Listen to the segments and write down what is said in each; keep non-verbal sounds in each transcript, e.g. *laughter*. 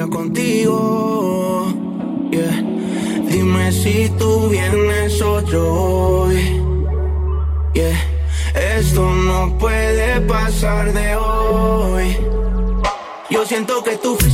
contigo. Yeah. Dime si tú vienes o yo. Yeah. Esto no puede pasar de hoy. Yo siento que tú fuiste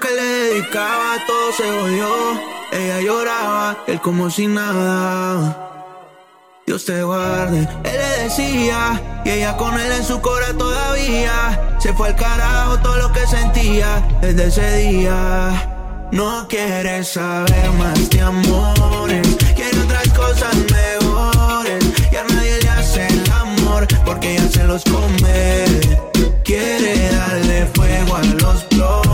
que le dedicaba todo se jodió. Ella lloraba, él como si nada. Dios te guarde, él le decía, y ella con él en su cora todavía. Se fue al carajo todo lo que sentía desde ese día. No quiere saber más de amores, quiere otras cosas mejores. Y a nadie le hace el amor porque ella se los come. Quiere darle fuego a los bloques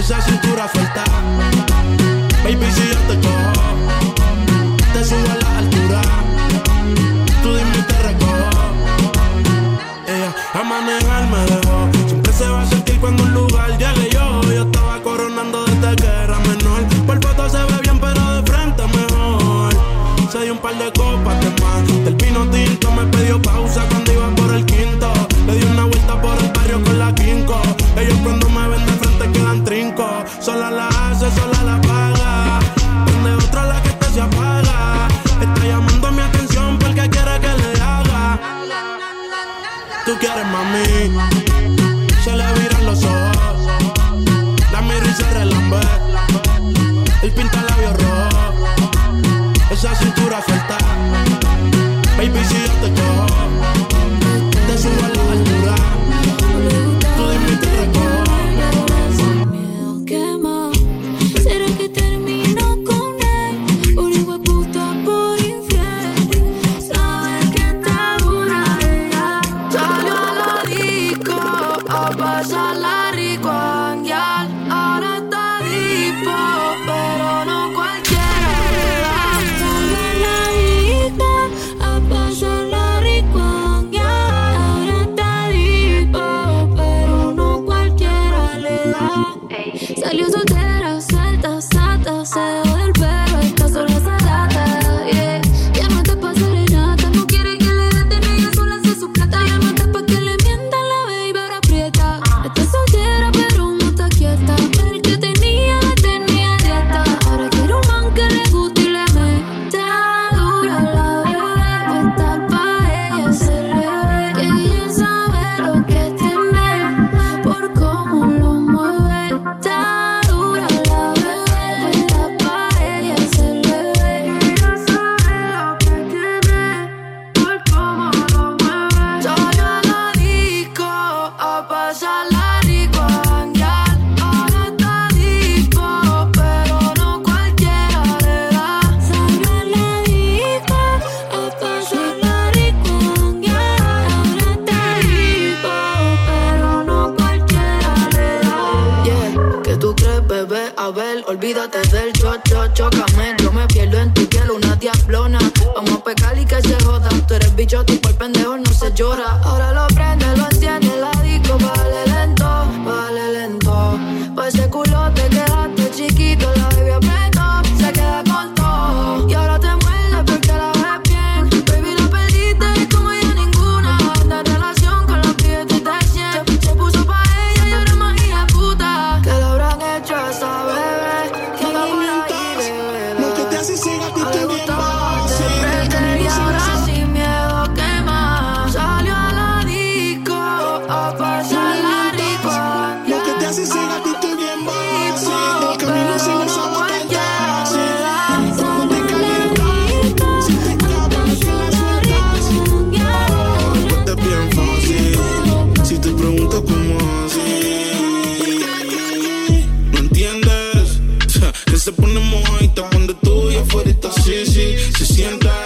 esa cintura falta. Baby, si yo te se siente.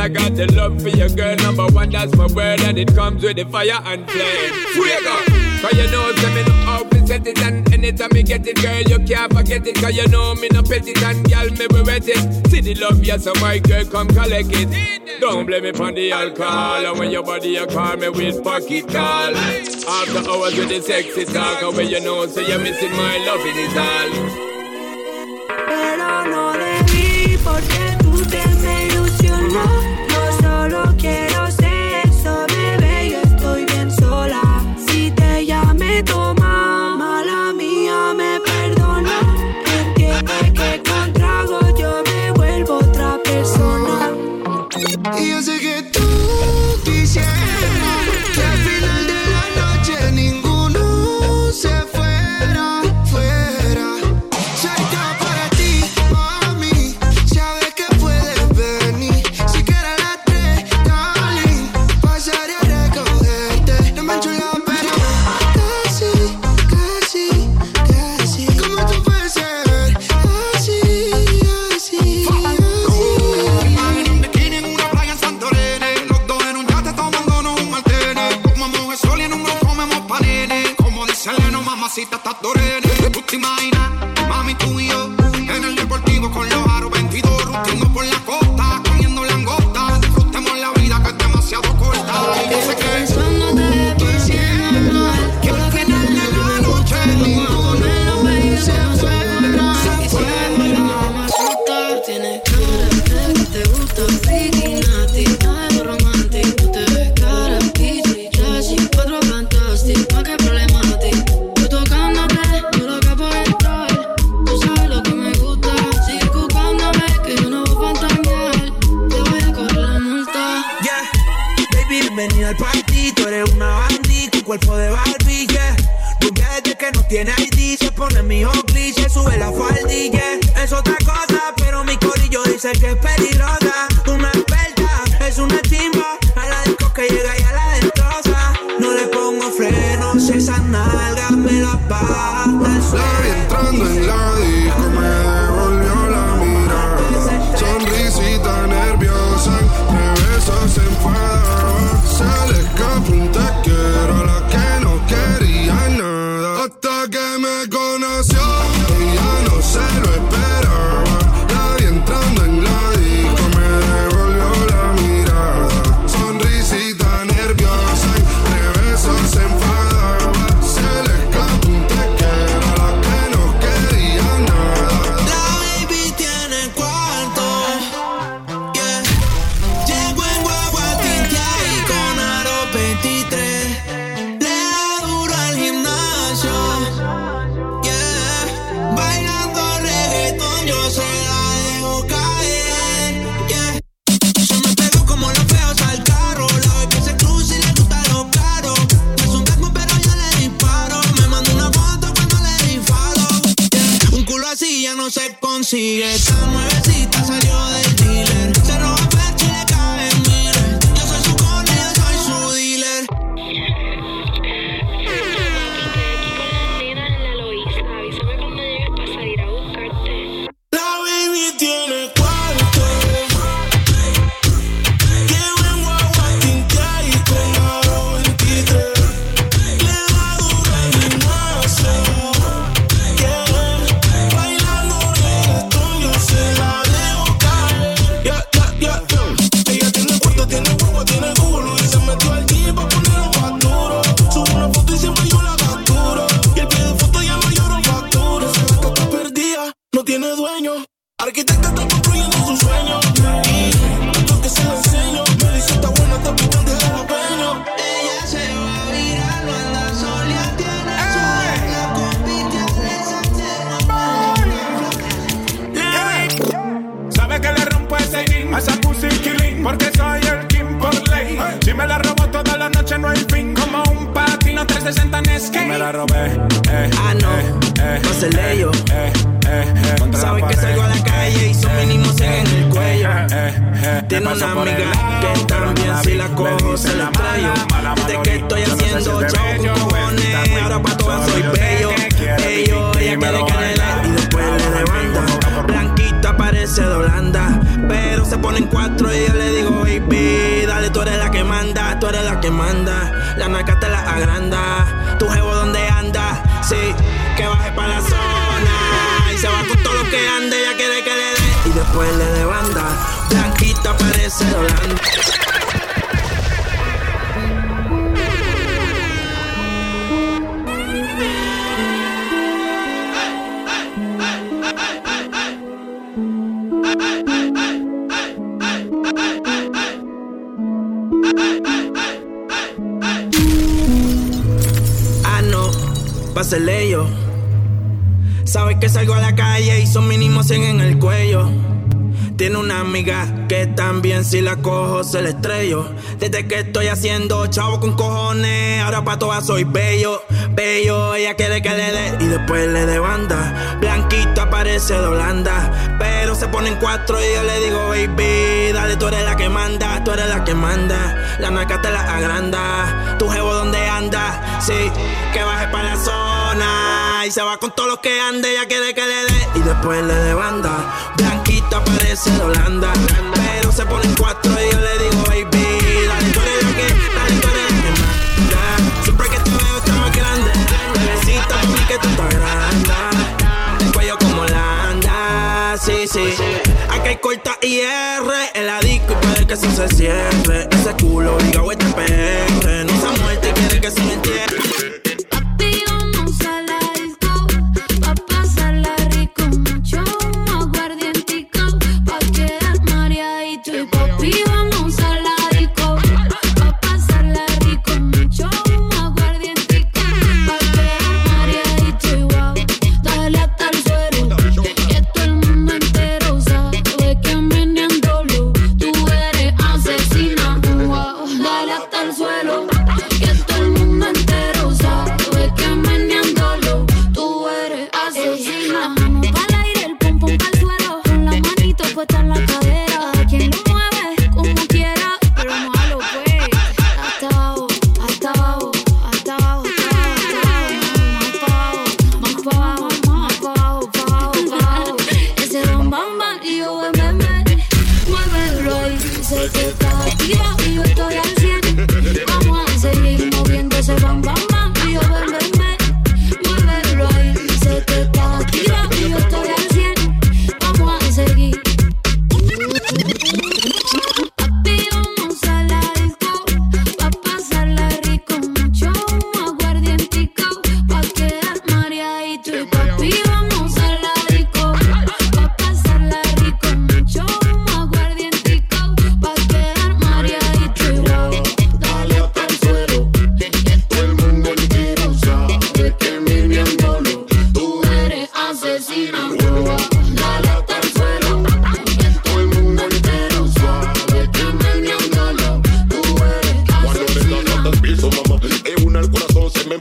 I got the love for your girl. Number one, that's my word, and it comes with the fire and flame. Fuego! Cause you know, say me no always set it, and anytime me get it, girl, you can't forget it. Cause you know, me no pet it, and girl, me be wet it. See the love, yes, so my girl, come collect it. Don't blame me for the alcohol, and when your body, you call me with pocket call. After hours with the sexy talk, and when you know, so you're missing my loving is all. me la mala, mala que estoy haciendo show con cojones, ahora pa' todas soy bello, bello. Ella quiere canela y después le levanta. Blanquita parece de Holanda, pero se ponen cuatro y yo le digo, baby, dale, tú eres la que manda, tú eres la que manda. La naca te la agranda, tu jevo donde anda, sí, que baje pa' la zona. Y se va con todo lo que ande, ella quiere que le dé. Y después le levanta, blanquita parece de Holanda. Que salgo a la calle y son mínimo 100 en el cuello. Tiene una amiga que también si la cojo se la estrello. Desde que estoy haciendo chavo con cojones, ahora pa' todas soy bello, bello. Ella quiere que le dé y después le dé banda. Blanquita parece de Holanda, pero se ponen cuatro y yo le digo, baby, dale, tú eres la que manda, tú eres la que manda. La marca te la agranda, tu jevo donde anda, sí, que baje para la zona. Y se va con todo lo que ande, ella quiere que le dé y después le dé banda. Blanquita parece de Holanda, pero se ponen cuatro y yo le digo, baby, dale, tú eres la que, dale, tú eres la que manda. Siempre que te veo está más grande, por mí que tú estás grande. El cuello como la anda, sí, sí. Aquí hay corta y R en la disco y puede que eso se cierre. Ese culo, diga, este.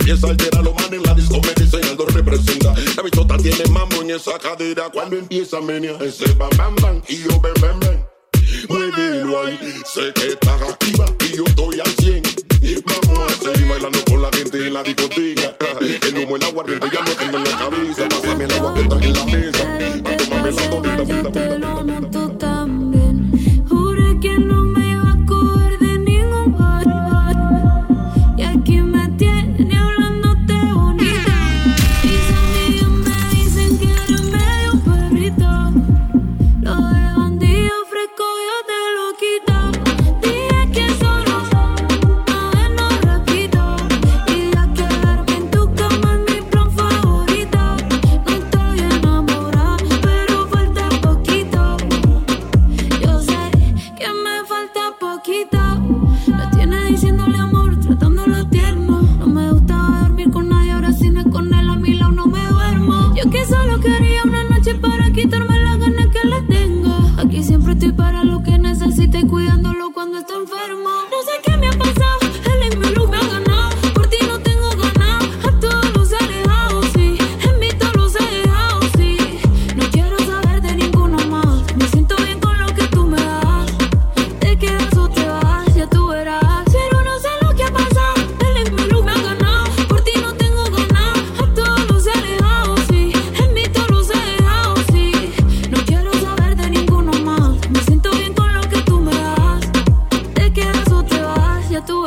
Corazón se me empieza a alterar. Los manes en la disco me dicen algo representa. La bichota tiene mambo en esa cadera cuando empieza a menear. Ese bam bam bam y yo ven ven ven. Muévelo ahí, sé que estás activa y yo estoy al 100. Vamos a seguir bailando con la gente en la discoteca. *laughs* El humo, el aguardiente ya no tengo en la cabeza.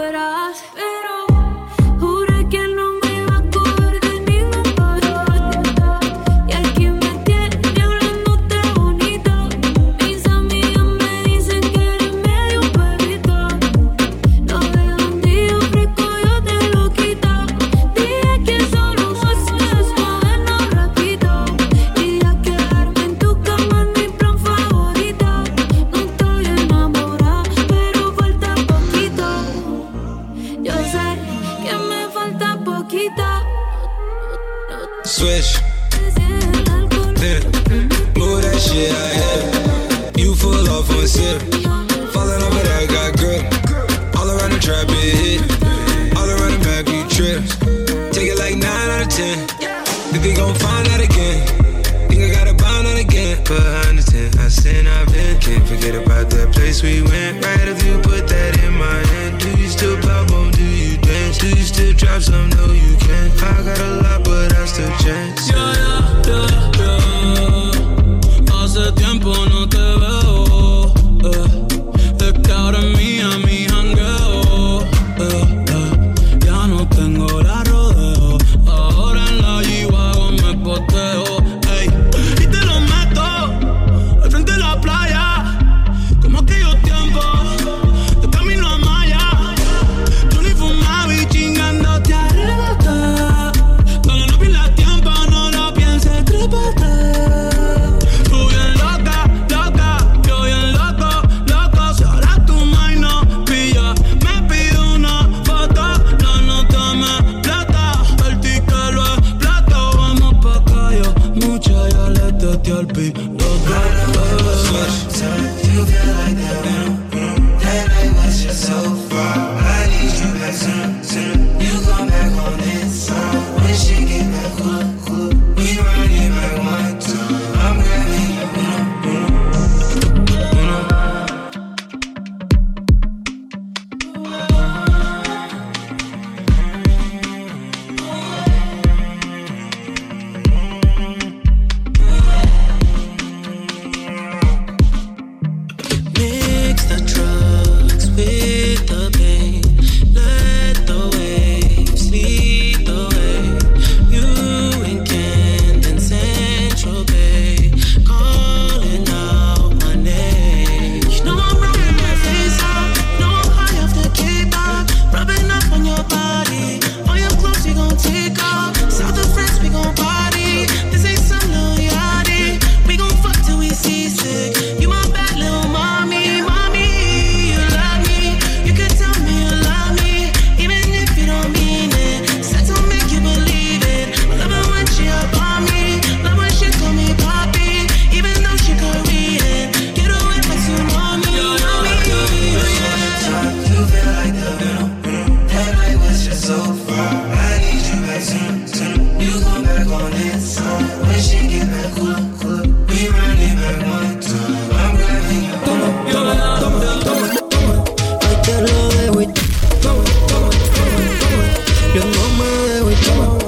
what I've been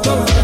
y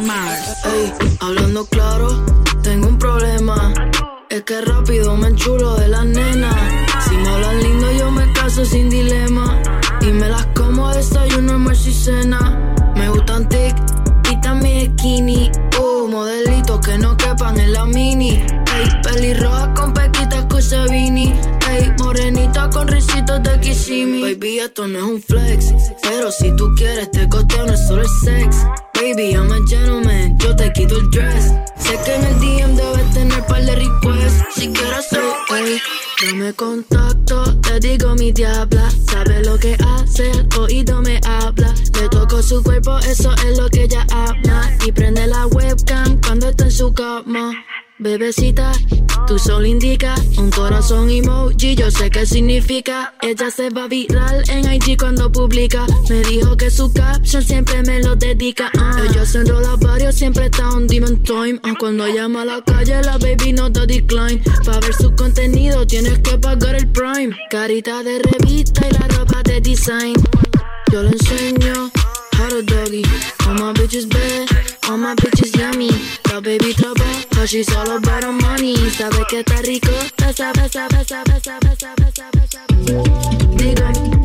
Mars. Hey, hablando claro, tengo un problema. Es que rápido me enchulo de las nenas. Si me hablan lindo, yo me caso sin dilema. Y me las como a desayuno, almuerzo y cena. Me gustan tic y mi skinny. Uh, modelitos que no quepan en la mini. Ey, pelirroja con pequitas con Sabini. Ey, morenita con risitos de Kissimi. Baby, esto no es un flex. Pero si tú quieres, te costeo, no es solo el sex. Baby, I'm a gentleman, yo te quito el dress. Sé que en el DM debes tener par de requests. Si quieres ser, ey, dame contacto, te digo mi diabla. Sabe lo que hace, oído me habla. Le toco su cuerpo, eso es lo que ella ama. Y prende la webcam cuando está en su cama. Bebecita, tu sol indica un corazón emoji, yo sé qué significa. Ella se va viral en IG cuando publica. Me dijo que su caption siempre me lo dedica. ah. Ella se enrola varios, siempre está on demon time. Ah, Cuando llama a la calle, la baby no da decline. Para ver su contenido, tienes que pagar el prime. Carita de revista y la ropa de design. Yo le enseño how to doggy. All my bitches bad, All my bitches yummy. La baby trouble, cause she's all about the money. Sabe que está rico. Besa, besa, besa, besa, besa, besa, besa, besa. Digan.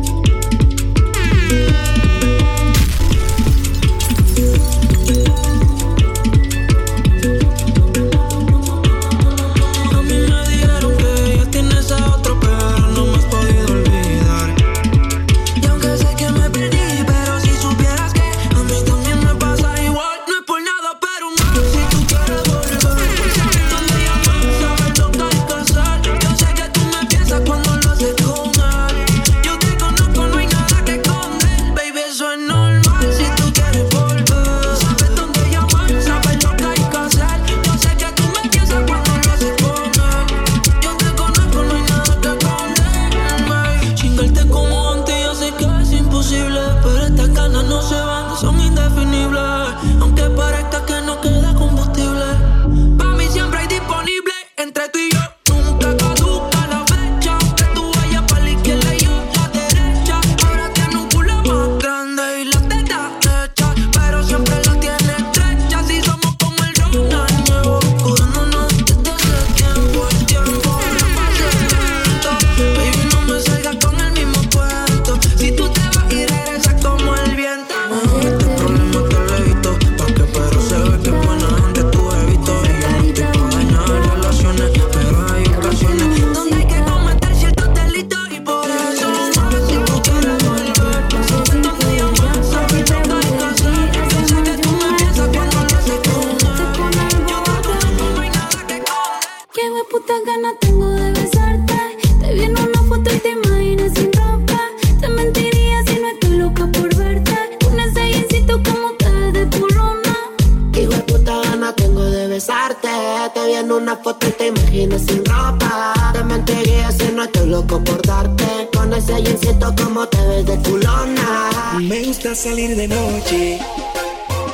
Mentiría si no estoy loco por darte. Con ese jeansito como te ves de culona. Me gusta salir de noche,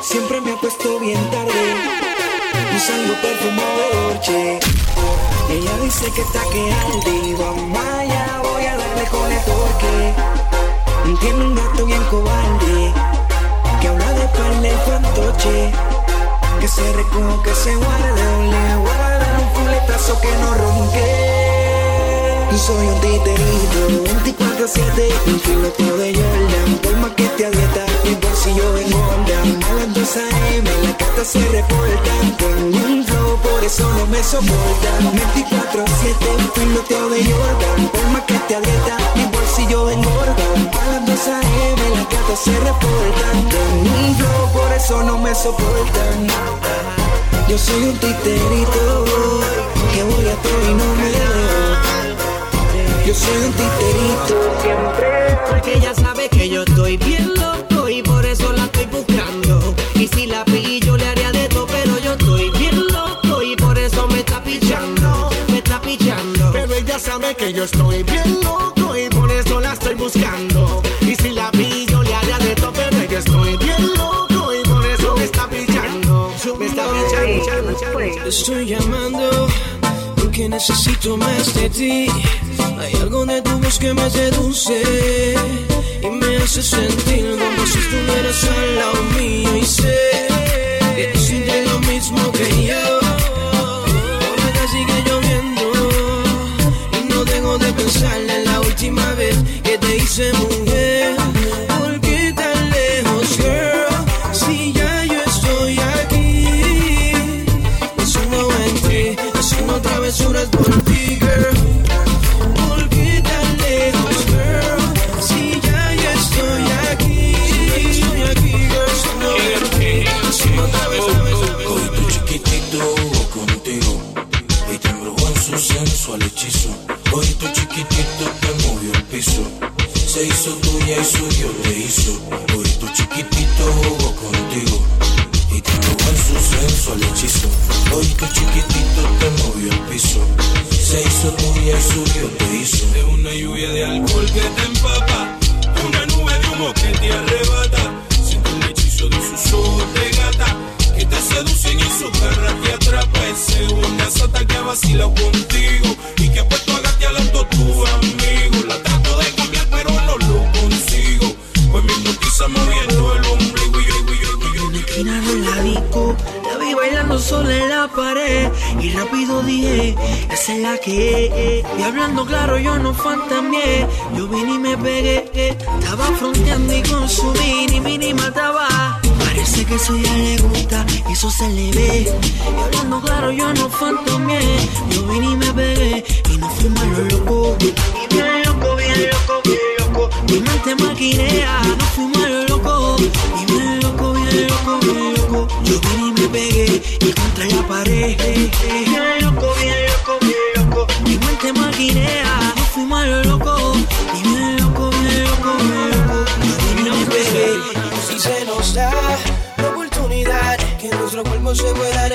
siempre me acuesto bien tarde, usando perfumado Dolce. Ella dice que está que y vamos allá, voy a darle con el torque. Tiene un gato bien cobarde, que habla de parle y fantoche. Que se recoja, que se guarde, le voy a dar un fuletazo que no ronque. Yo soy un titerito, 24-7, un filoteo de Jordan. Por más que te avieta, mi bolsillo engorda. A las 2 a.m. la carta se reporta. Tengo un flow, por eso no me soporta. 24-7, un filoteo de Jordan. Por más que te avieta, mi bolsillo engorda. A las 2 a.m. la carta se reporta. Tengo un flow, por eso no me soportan. Yo soy un titerito que voy a todo y no me dejo. Yo soy un titerito siempre. Porque ella sabe que yo estoy bien loco y por eso la estoy buscando. Y si la pillo le haría de todo, pero yo estoy bien loco y por eso me está pichando, me está pichando. Pero ella sabe que yo estoy bien loco y por eso la estoy buscando. Y si la pillo le haría de todo, pero yo estoy bien loco y por eso me está pichando, me está pichando. Estoy llamando necesito más de ti. Hay algo de tu voz que me seduce y me hace sentir como si estuvieras al lado mío. Y sé que tú sientes lo mismo que yo. hablando claro, yo no fantameé. Yo vine y me pegué. Eh. Estaba fronteando y consumí, ni vine y mataba. Parece que eso ya le gusta y eso se le ve. Y hablando claro, yo no fantameé. Yo vine y me pegué y no fui malo loco. Y bien loco, bien loco, bien loco. Mi mente maquinea, no fui malo loco. Y bien loco, bien loco, bien loco. Yo vine y me pegué y contra la pared. Bien loco, bien loco, bien loco. cómo se puede dar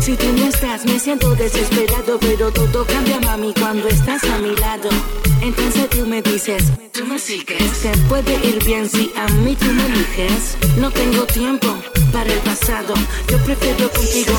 Si tú no estás, me siento desesperado, pero todo cambia, mami, cuando estás a mi lado. Entonces tú me dices, tú me sigues. Te puede ir bien si a mí tú me eliges. No tengo tiempo para el pasado, yo prefiero contigo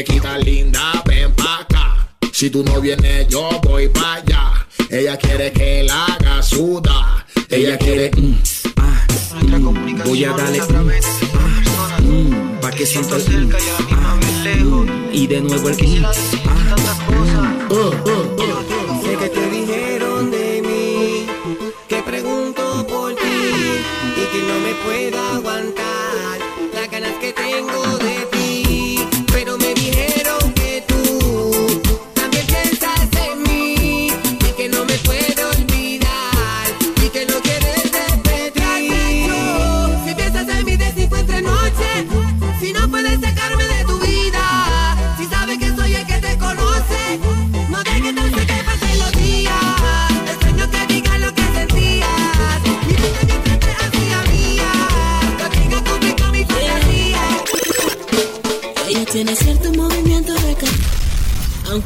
Muñequita linda, ven pa' acá. Si tú no vienes, yo voy pa' allá. Ella quiere que la haga sudar. Ella quiere. mm, Ah, mm, voy a darle. mm, ah, mm, pa' que mm, ah, mm, y de nuevo el. mm, ah, mm, oh, oh, oh.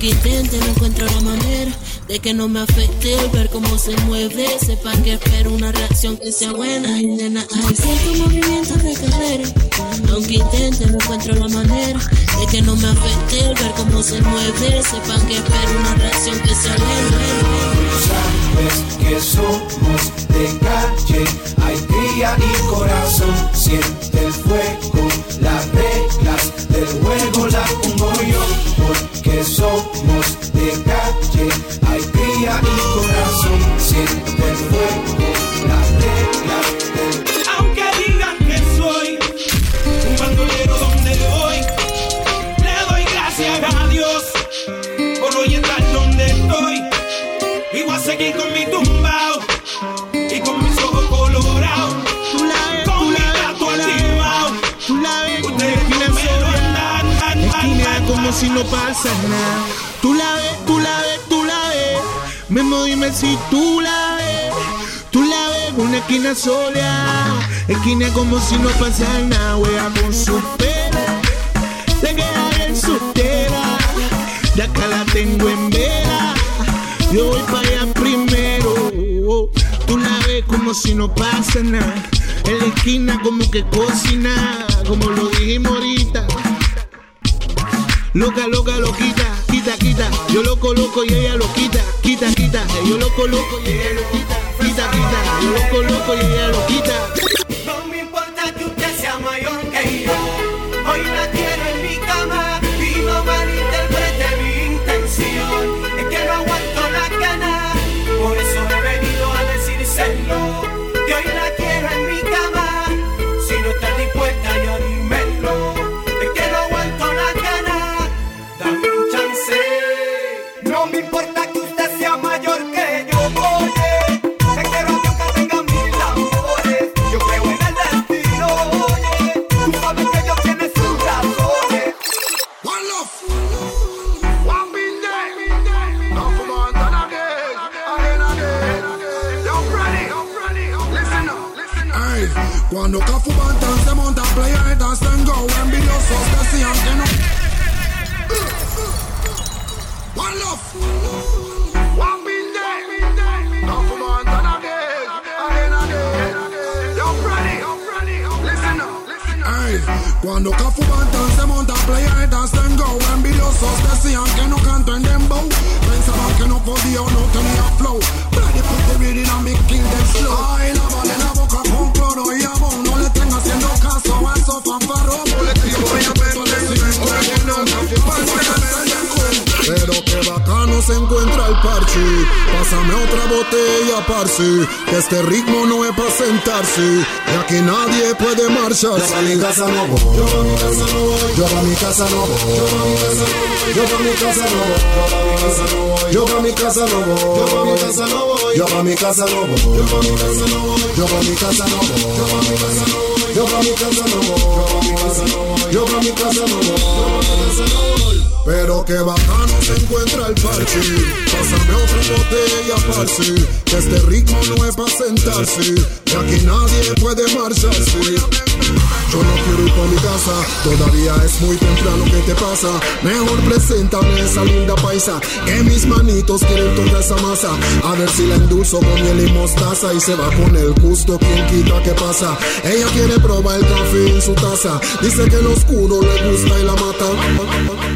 Aunque intente, no encuentro la manera de que no me afecte el ver cómo se mueve. Sepa que espero una reacción que sea buena. Y nena, cierto de cadera. Aunque intente, no encuentro la manera de que no me afecte el ver cómo se mueve. Sepa que espero una reacción que sea buena. Sabes que somos de calle, hay cría y corazón. Siente el fuego, Tú la ves, tú la ves, tú la ves. Memo, dime si tú la ves. Tú la ves, una esquina sola. Esquina como si no pasa nada. Wea con su pelo. Se queda bien soltera. Ya acá la tengo en vela. Yo voy para allá primero. Tú la ves como si no pasa nada. En la esquina como que cocina. Como lo dijimos ahorita. Loca, loca, loquita, quita, quita. Yo lo coloco y ella lo quita, quita, quita. Yo lo coloco y ella lo quita, quita, quita. Yo lo coloco y ella lo quita. Cuando Cafu Bantan se monta a playa y dance and go Envidiosos decían que no One love. Cuando Cafu Bantan se monta Dance and Go. Envidiosos decían que no canto en dembow. Pensaban que no podía o no tenía flow. Ready put the reading a me kill them slow. Ay, lávale la boca con cloro y jabón No le estén haciendo caso a esos fanfarros bacano se encuentra el parche. Pásame otra botella, parce. Que este ritmo no es para sentarse. Y aquí nadie puede marcharse. Yo pa' mi casa no voy. Yo pa' mi casa no voy. Yo pa' mi casa no voy. Yo pa' mi casa no voy. Yo pa' mi casa no voy. Yo pa' mi casa no voy. Yo pa' mi casa no voy. Yo pa' mi casa no voy. Yo pa' mi casa no voy. Yo mi casa no voy. Yo pa' mi casa no voy. Yo pa' mi casa no voy. Pero qué bacano se encuentra el parche. Pásame otra botella, parce. Que este ritmo no es para sentarse. Y aquí nadie puede marcharse. Yo no quiero ir pa' mi casa, todavía es muy temprano, ¿qué te pasa? Mejor preséntame esa linda paisa, que mis manitos quieren toda esa masa. A ver si la endulzo con miel y mostaza y se va con el gusto, quien quita qué pasa. Ella quiere probar el café en su taza, dice que lo oscuro le gusta y la mata.